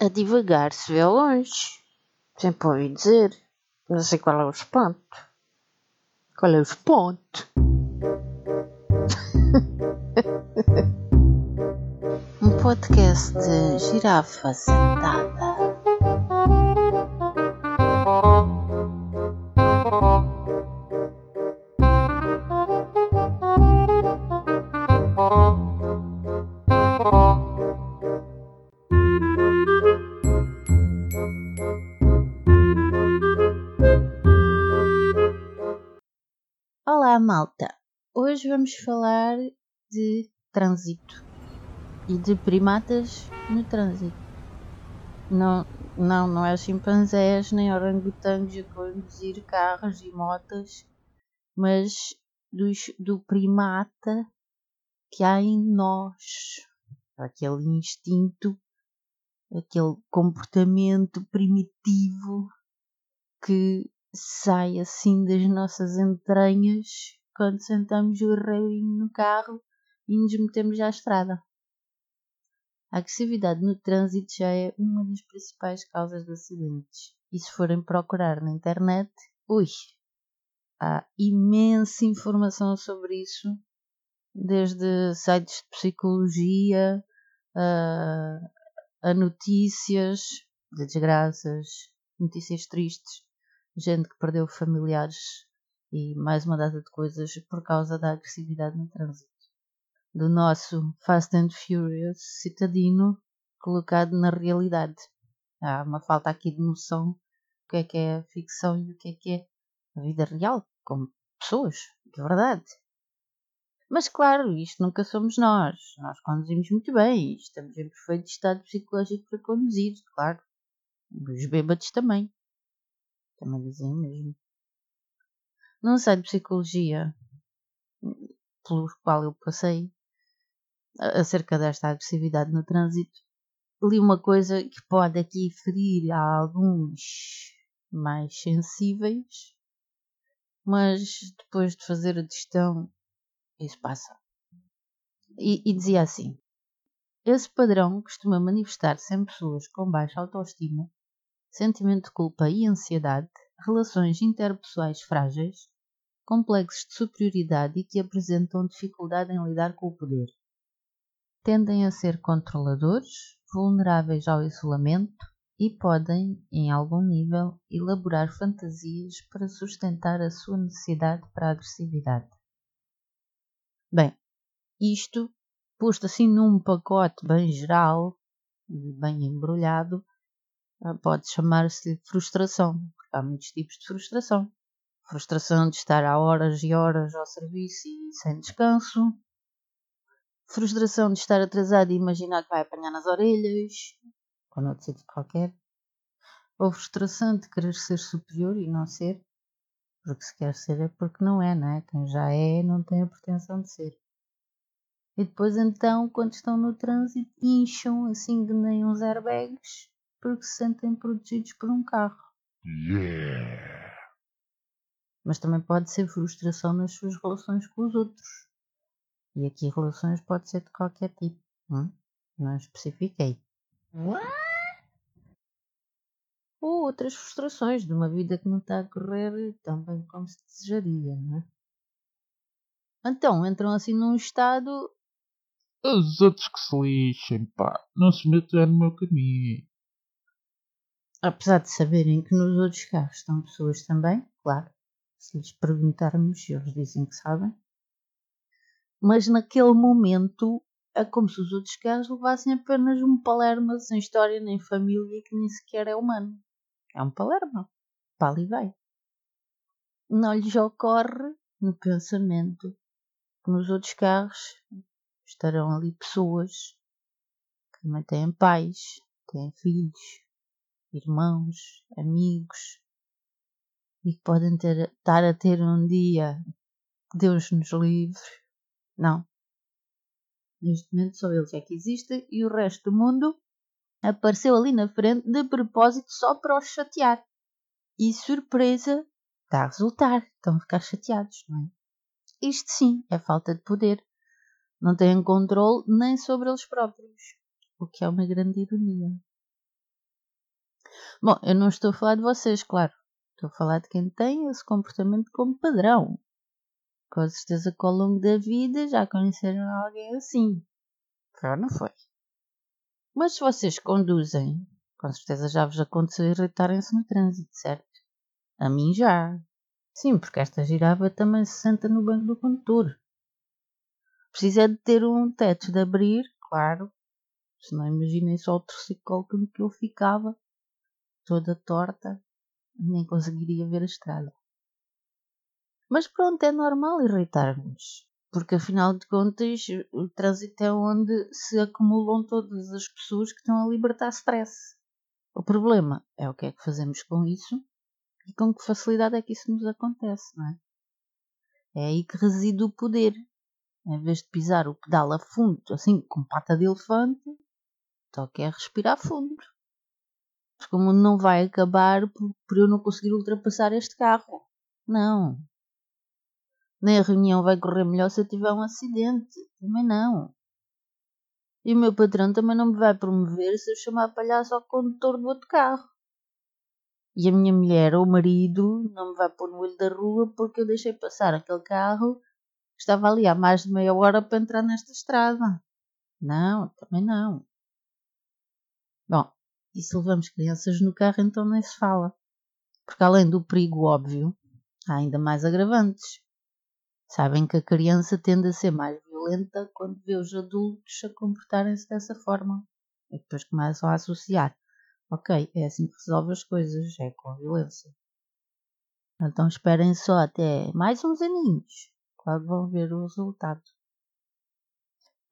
A divagar se vê longe. Sempre ouvi dizer. Não sei qual é o espanto. Qual é o espanto? um podcast de girafa sentada. Olá, malta! Hoje vamos falar de trânsito e de primatas no trânsito. Não, não, não é chimpanzés nem orangotangos a conduzir carros e motas, mas dos, do primata que há em nós. Aquele instinto, aquele comportamento primitivo que sai assim das nossas entranhas quando sentamos o reirinho no carro e nos metemos à estrada. A agressividade no trânsito já é uma das principais causas de acidentes. E se forem procurar na internet, ui, há imensa informação sobre isso, desde sites de psicologia a, a notícias de desgraças, notícias tristes, gente que perdeu familiares e mais uma data de coisas por causa da agressividade no trânsito. Do nosso Fast and Furious citadino colocado na realidade. Há uma falta aqui de noção do que é que é ficção e o que é que é a vida real, como pessoas, de verdade. Mas claro, isto nunca somos nós. Nós conduzimos muito bem, estamos em perfeito estado psicológico para conduzir, claro. Os bêbados também. Também dizem mesmo. Num site de psicologia pelo qual eu passei acerca desta agressividade no trânsito, li uma coisa que pode aqui ferir a alguns mais sensíveis, mas depois de fazer a digestão, isso passa. E, e dizia assim: esse padrão costuma manifestar-se em pessoas com baixa autoestima sentimento de culpa e ansiedade, relações interpessoais frágeis, complexos de superioridade e que apresentam dificuldade em lidar com o poder. Tendem a ser controladores, vulneráveis ao isolamento e podem, em algum nível, elaborar fantasias para sustentar a sua necessidade para a agressividade. Bem, isto, posto assim num pacote bem geral, bem embrulhado, pode chamar-se frustração, há muitos tipos de frustração. Frustração de estar há horas e horas ao serviço e sem descanso. Frustração de estar atrasado e imaginar que vai apanhar nas orelhas, ou noutro sítio qualquer. Ou frustração de querer ser superior e não ser, porque se quer ser é porque não é, não é? Quem já é não tem a pretensão de ser. E depois então, quando estão no trânsito, incham assim de nem uns airbags porque se sentem protegidos por um carro. Yeah! Mas também pode ser frustração nas suas relações com os outros. E aqui relações pode ser de qualquer tipo. Hum? Não especifiquei. What? Ou outras frustrações de uma vida que não está a correr tão bem como se desejaria, não é? Então entram assim num estado. Os outros que se lixem, pá. Não se metam no meu caminho. Apesar de saberem que nos outros carros estão pessoas também, claro, se lhes perguntarmos, eles dizem que sabem. Mas naquele momento é como se os outros carros levassem apenas um palerma sem história nem família que nem sequer é humano. É um palerma. Para ali vai. Não lhes ocorre no pensamento que nos outros carros estarão ali pessoas que também têm pais, têm filhos, irmãos, amigos e que podem ter, estar a ter um dia Deus nos livre. Não. Neste momento só eles é que existem e o resto do mundo apareceu ali na frente de propósito só para os chatear. E surpresa, está a resultar. Estão a ficar chateados, não é? Isto sim é falta de poder. Não têm controle nem sobre eles próprios. O que é uma grande ironia. Bom, eu não estou a falar de vocês, claro. Estou a falar de quem tem esse comportamento como padrão. Com certeza que ao longo da vida já conheceram alguém assim. Foi ou não foi? Mas se vocês conduzem, com certeza já vos aconteceu irritarem-se no trânsito, certo? A mim já. Sim, porque esta girava também se senta no banco do condutor. Precisa de ter um teto de abrir, claro. Senão imaginem só o torcicolo que eu ficava, toda torta, nem conseguiria ver a estrada. Mas pronto, é normal irritar-nos, porque afinal de contas o trânsito é onde se acumulam todas as pessoas que estão a libertar stress. O problema é o que é que fazemos com isso e com que facilidade é que isso nos acontece, não é? É aí que reside o poder. Em vez de pisar o pedal a fundo, assim, com pata de elefante, toca é respirar fundo. Porque o mundo não vai acabar por, por eu não conseguir ultrapassar este carro. Não. Nem a reunião vai correr melhor se eu tiver um acidente. Também não. E o meu patrão também não me vai promover se eu chamar palhaço ao condutor do outro carro. E a minha mulher ou marido não me vai pôr no olho da rua porque eu deixei passar aquele carro que estava ali há mais de meia hora para entrar nesta estrada. Não, também não. Bom, e se levamos crianças no carro, então nem se fala. Porque além do perigo óbvio, há ainda mais agravantes. Sabem que a criança tende a ser mais violenta quando vê os adultos a comportarem-se dessa forma. E depois começam a associar. Ok, é assim que resolve as coisas, é com violência. Então esperem só até mais uns aninhos, quando vão ver o resultado.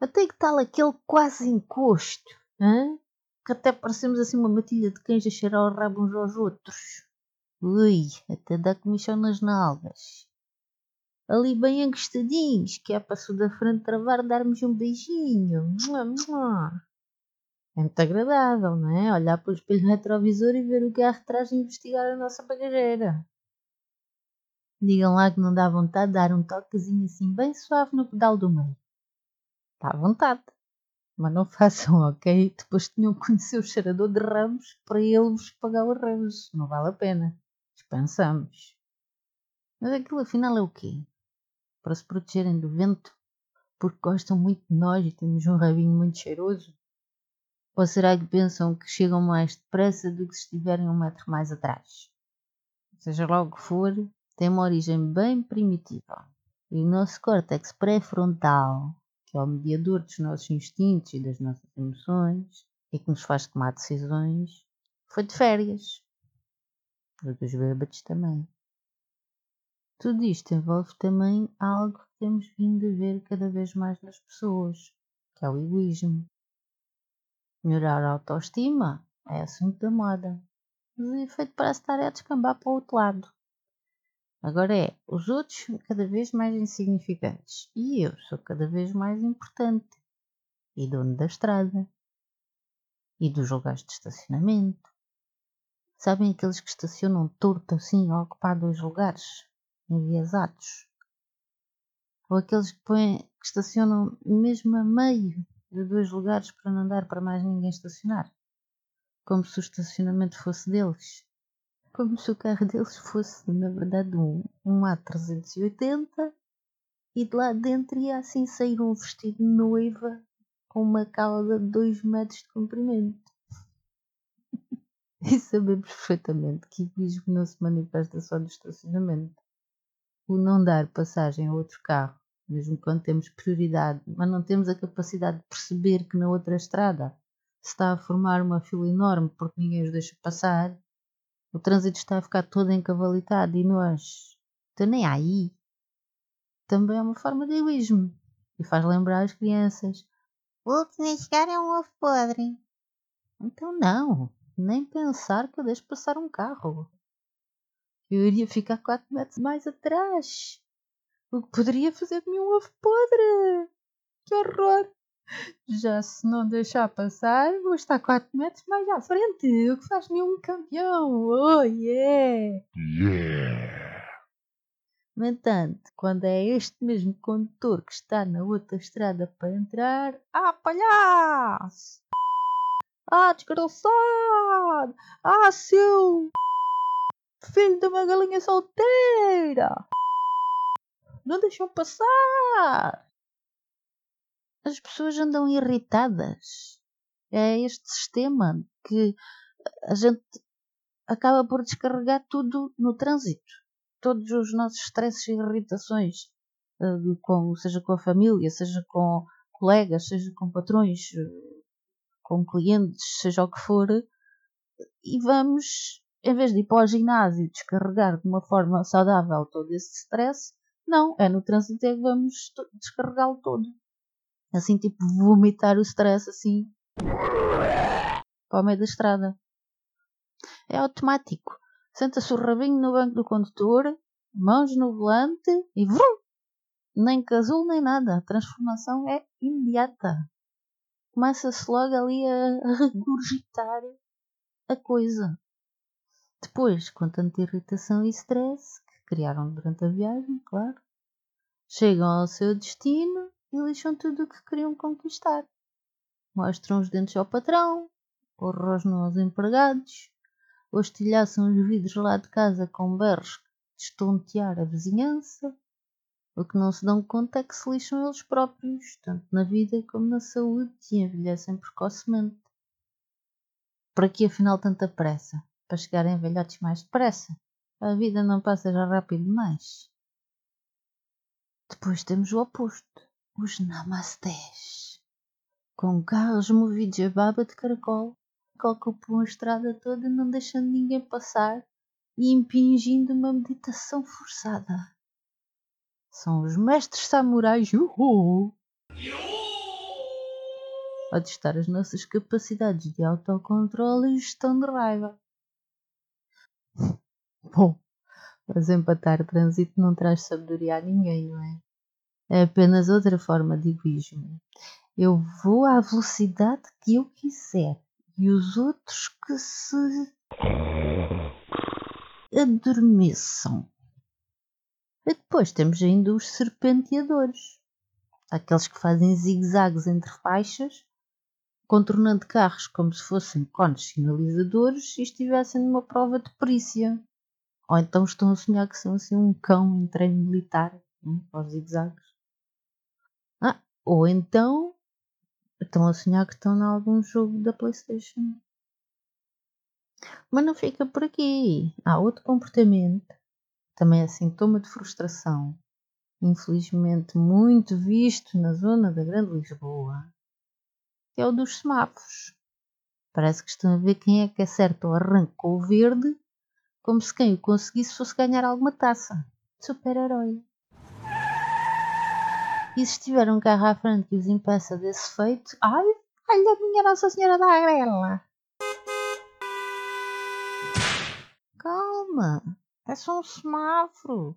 Até que tal aquele quase encosto, hein? Que até parecemos assim uma matilha de cães a cheirar o rabo uns aos outros. Ui, até dá comichão nas nalgas ali bem encostadinhos, que é se da frente travar darmos um beijinho. É muito agradável, não é? Olhar para o espelho retrovisor e ver o carro atrás e investigar a nossa bagageira. Digam lá que não dá vontade de dar um toquezinho assim bem suave no pedal do meio. Dá vontade. Mas não façam, ok? Depois tinham que conhecer o cheirador de ramos para ele vos pagar os ramos. Não vale a pena. Dispensamos. Mas aquilo afinal é o quê? para se protegerem do vento, porque gostam muito de nós e temos um rabinho muito cheiroso? Ou será que pensam que chegam mais depressa do que se estiverem um metro mais atrás? Seja lá o que for, tem uma origem bem primitiva. E o nosso córtex pré-frontal, é o mediador dos nossos instintos e das nossas emoções, e que nos faz tomar decisões, foi de férias. E dos bêbados também. Tudo isto envolve também algo que temos vindo a ver cada vez mais nas pessoas, que é o egoísmo. Melhorar a autoestima é assunto da moda, mas o efeito parece estar a descambar para o outro lado. Agora é, os outros cada vez mais insignificantes e eu sou cada vez mais importante e dono da estrada e dos lugares de estacionamento. Sabem aqueles que estacionam torto assim a ocupar dois lugares? enviesados. Ou aqueles que, põem, que estacionam mesmo a meio de dois lugares para não dar para mais ninguém estacionar. Como se o estacionamento fosse deles. Como se o carro deles fosse, na verdade, um, um A380 e de lá dentro ia assim sair um vestido de noiva com uma cauda de 2 metros de comprimento. e sabemos perfeitamente que egoísmo não se manifesta só no estacionamento o não dar passagem a outro carro, mesmo quando temos prioridade, mas não temos a capacidade de perceber que na outra estrada se está a formar uma fila enorme porque ninguém os deixa passar, o trânsito está a ficar todo encavalitado e nós, então nem aí, também é uma forma de egoísmo e faz lembrar as crianças. O último a chegar é um ovo podre. Então não, nem pensar que eu deixo passar um carro eu iria ficar 4 metros mais atrás. O que poderia fazer de mim um ovo podre. Que horror! Já se não deixar passar, vou estar 4 metros mais à frente, o que faz de mim um campeão. Oh yeah! Yeah! No entanto, quando é este mesmo condutor que está na outra estrada para entrar, ah, palhaço! Ah, desgraçado! Ah, seu filho de uma galinha solteira! Não deixam passar! As pessoas andam irritadas. É este sistema que a gente acaba por descarregar tudo no trânsito. Todos os nossos stresses e irritações, uh, com, seja com a família, seja com colegas, seja com patrões, uh, com clientes, seja o que for, e vamos, em vez de ir para o ginásio descarregar de uma forma saudável todo esse stress, não, é no trânsito é que vamos descarregá-lo todo. Assim, tipo, vomitar o stress assim para o meio da estrada. É automático. Senta-se o rabinho no banco do condutor, mãos no volante e vrum! Nem casulo nem nada. A transformação é imediata. Começa-se logo ali a regurgitar a coisa. Depois, com tanta irritação e stress que criaram durante a viagem, claro, chegam ao seu destino e lixam tudo o que queriam conquistar. Mostram os dentes ao patrão, rosnam aos empregados, ou estilhaçam os vidros lá de casa com berros de estontear a vizinhança. O que não se dão conta é que se lixam eles próprios, tanto na vida como na saúde, e envelhecem precocemente. Para que afinal tanta pressa? Para chegarem velhotes mais depressa? A vida não passa já rápido demais. Depois temos o oposto, os namastés, com carros movidos a baba de caracol que ocupam a estrada toda, não deixando ninguém passar e impingindo uma meditação forçada. São os mestres samurais uhul, a testar as nossas capacidades de autocontrole e gestão de raiva. Bom, mas empatar trânsito não traz sabedoria a ninguém, não é? É apenas outra forma de egoísmo. Eu vou à velocidade que eu quiser e os outros que se adormeçam. E depois temos ainda os serpenteadores, aqueles que fazem zigue-zagues entre faixas, contornando carros como se fossem cones sinalizadores e estivessem numa prova de perícia. Ou então estão a sonhar que são assim um cão em treino militar, hein, aos zigue-zagues. Ou então Estão a sonhar que estão em algum jogo da Playstation. Mas não fica por aqui. Há outro comportamento, também é sintoma de frustração, infelizmente muito visto na zona da Grande Lisboa, que é o dos semáforos. Parece que estão a ver quem é que acerta o arranque com o verde, como se quem o conseguisse fosse ganhar alguma taça. Super-herói. E se estiver um carro à frente que os impeça desse feito, ai, ai, a minha Nossa Senhora da Agrela! Calma, é só um semáforo.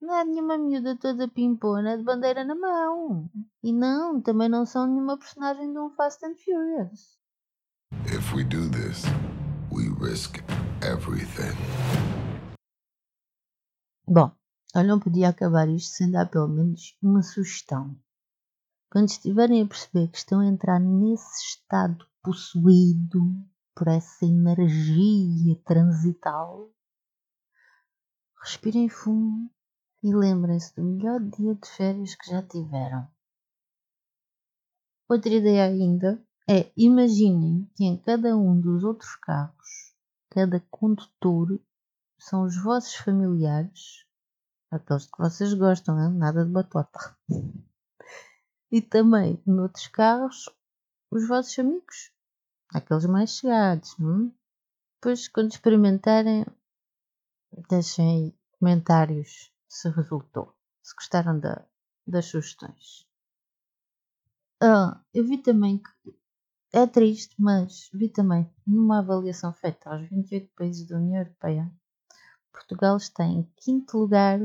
Não é nenhuma miúda toda pimpona de bandeira na mão. E não, também não são nenhuma personagem de um Fast and Furious. If we do this, we risk everything. Bom, eu não podia acabar isto sem dar pelo menos uma sugestão. Quando estiverem a perceber que estão a entrar nesse estado possuído por essa energia transital, respirem fundo e lembrem-se do melhor dia de férias que já tiveram. Outra ideia ainda é imaginem que em cada um dos outros carros, cada condutor são os vossos familiares Aqueles que vocês gostam, hein? nada de batota. E também, noutros carros, os vossos amigos. Aqueles mais chegados. Hum? Depois, quando experimentarem, deixem aí comentários se resultou. Se gostaram da, das sugestões. Ah, eu vi também que é triste, mas vi também numa avaliação feita aos 28 países da União Europeia, Portugal está em quinto lugar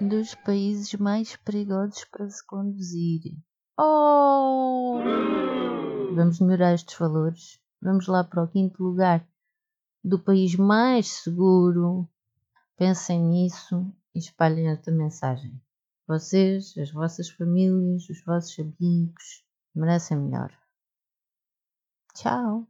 Dos países mais perigosos para se conduzir. Oh! Vamos melhorar estes valores. Vamos lá para o quinto lugar do país mais seguro. Pensem nisso e espalhem esta mensagem. Vocês, as vossas famílias, os vossos amigos merecem melhor. Tchau.